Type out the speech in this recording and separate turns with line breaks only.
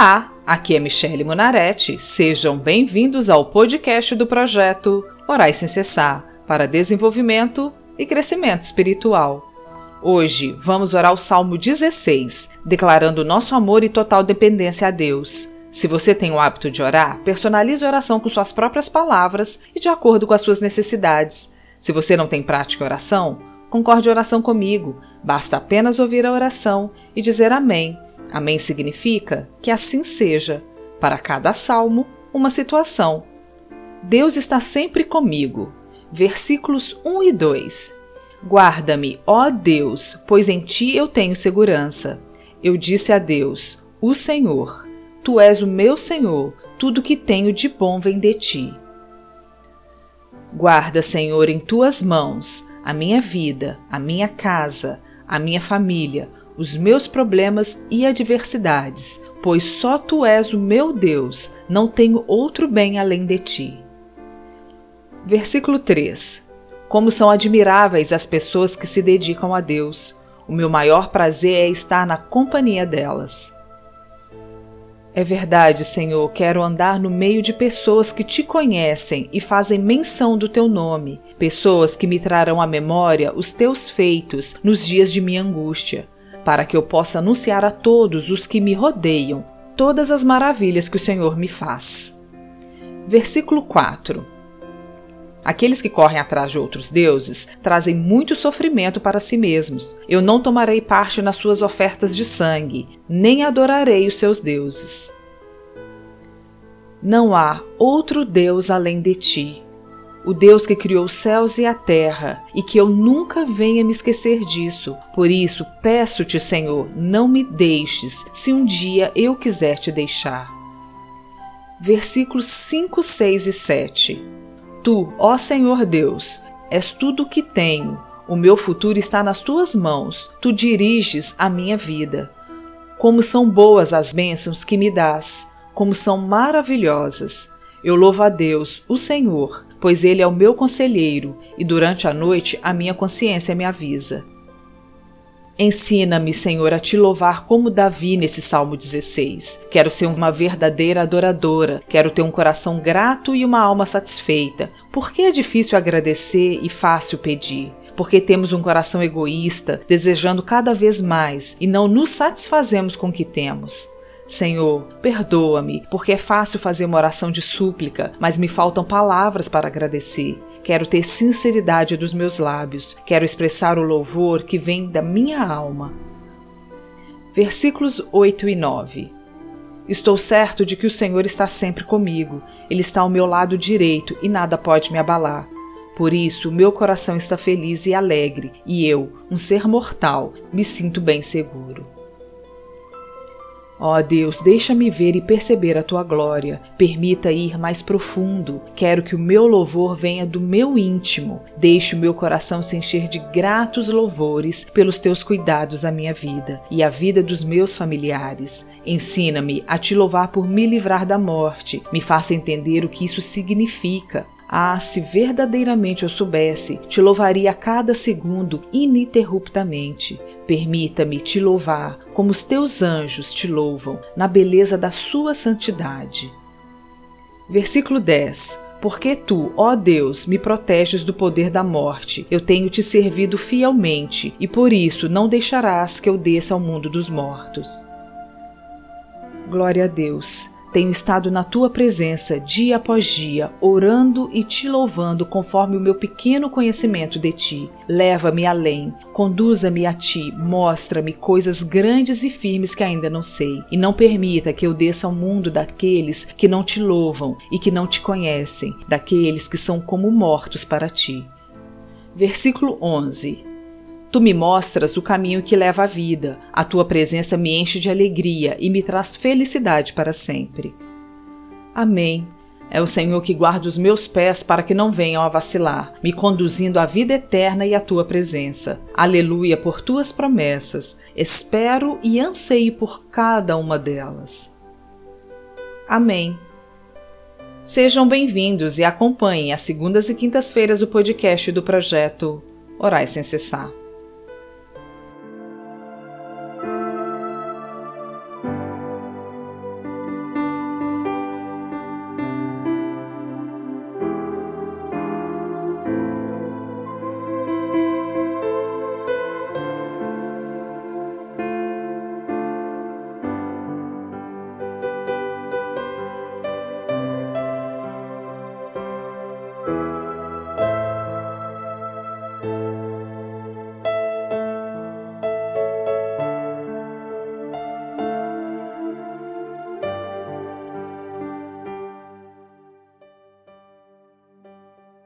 Olá, aqui é Michele Munaretti. Sejam bem-vindos ao podcast do projeto Orais Sem Cessar para desenvolvimento e crescimento espiritual. Hoje vamos orar o Salmo 16, declarando nosso amor e total dependência a Deus. Se você tem o hábito de orar, personalize a oração com suas próprias palavras e de acordo com as suas necessidades. Se você não tem prática oração, concorde a oração comigo. Basta apenas ouvir a oração e dizer amém Amém significa que assim seja. Para cada salmo, uma situação. Deus está sempre comigo. Versículos 1 e 2. Guarda-me, ó Deus, pois em ti eu tenho segurança. Eu disse a Deus, o Senhor: Tu és o meu Senhor, tudo que tenho de bom vem de ti. Guarda, Senhor, em tuas mãos a minha vida, a minha casa, a minha família, os meus problemas e adversidades, pois só tu és o meu Deus, não tenho outro bem além de ti. Versículo 3: Como são admiráveis as pessoas que se dedicam a Deus. O meu maior prazer é estar na companhia delas. É verdade, Senhor, quero andar no meio de pessoas que te conhecem e fazem menção do teu nome, pessoas que me trarão à memória os teus feitos nos dias de minha angústia para que eu possa anunciar a todos os que me rodeiam todas as maravilhas que o Senhor me faz. Versículo 4 Aqueles que correm atrás de outros deuses trazem muito sofrimento para si mesmos. Eu não tomarei parte nas suas ofertas de sangue, nem adorarei os seus deuses. Não há outro Deus além de ti, o Deus que criou os céus e a terra, e que eu nunca venha me esquecer disso. Por isso, peço-te, Senhor, não me deixes, se um dia eu quiser te deixar. Versículos 5, 6 e 7 Tu, ó Senhor Deus, és tudo o que tenho. O meu futuro está nas tuas mãos. Tu diriges a minha vida. Como são boas as bênçãos que me dás, como são maravilhosas. Eu louvo a Deus, o Senhor, pois ele é o meu conselheiro e durante a noite a minha consciência me avisa. Ensina-me, Senhor, a te louvar como Davi nesse Salmo 16. Quero ser uma verdadeira adoradora, quero ter um coração grato e uma alma satisfeita. Por que é difícil agradecer e fácil pedir? Porque temos um coração egoísta, desejando cada vez mais e não nos satisfazemos com o que temos. Senhor, perdoa-me, porque é fácil fazer uma oração de súplica, mas me faltam palavras para agradecer. Quero ter sinceridade dos meus lábios, quero expressar o louvor que vem da minha alma. Versículos 8 e 9 Estou certo de que o Senhor está sempre comigo, Ele está ao meu lado direito e nada pode me abalar. Por isso, meu coração está feliz e alegre, e eu, um ser mortal, me sinto bem seguro. Ó oh Deus, deixa-me ver e perceber a tua glória. Permita ir mais profundo. Quero que o meu louvor venha do meu íntimo. Deixe o meu coração se encher de gratos louvores pelos teus cuidados à minha vida e à vida dos meus familiares. Ensina-me a te louvar por me livrar da morte. Me faça entender o que isso significa. Ah, se verdadeiramente eu soubesse, te louvaria a cada segundo ininterruptamente. Permita-me te louvar como os teus anjos te louvam, na beleza da sua santidade. Versículo 10 porque tu, ó Deus, me proteges do poder da morte. Eu tenho te servido fielmente, e por isso não deixarás que eu desça ao mundo dos mortos. Glória a Deus. Tenho estado na tua presença dia após dia, orando e te louvando conforme o meu pequeno conhecimento de ti. Leva-me além, conduza-me a ti, mostra-me coisas grandes e firmes que ainda não sei, e não permita que eu desça ao mundo daqueles que não te louvam e que não te conhecem, daqueles que são como mortos para ti. Versículo 11 Tu me mostras o caminho que leva à vida, a tua presença me enche de alegria e me traz felicidade para sempre. Amém. É o Senhor que guarda os meus pés para que não venham a vacilar, me conduzindo à vida eterna e à tua presença. Aleluia por tuas promessas. Espero e anseio por cada uma delas. Amém. Sejam bem-vindos e acompanhem às segundas e quintas-feiras o podcast do projeto Orais Sem Cessar.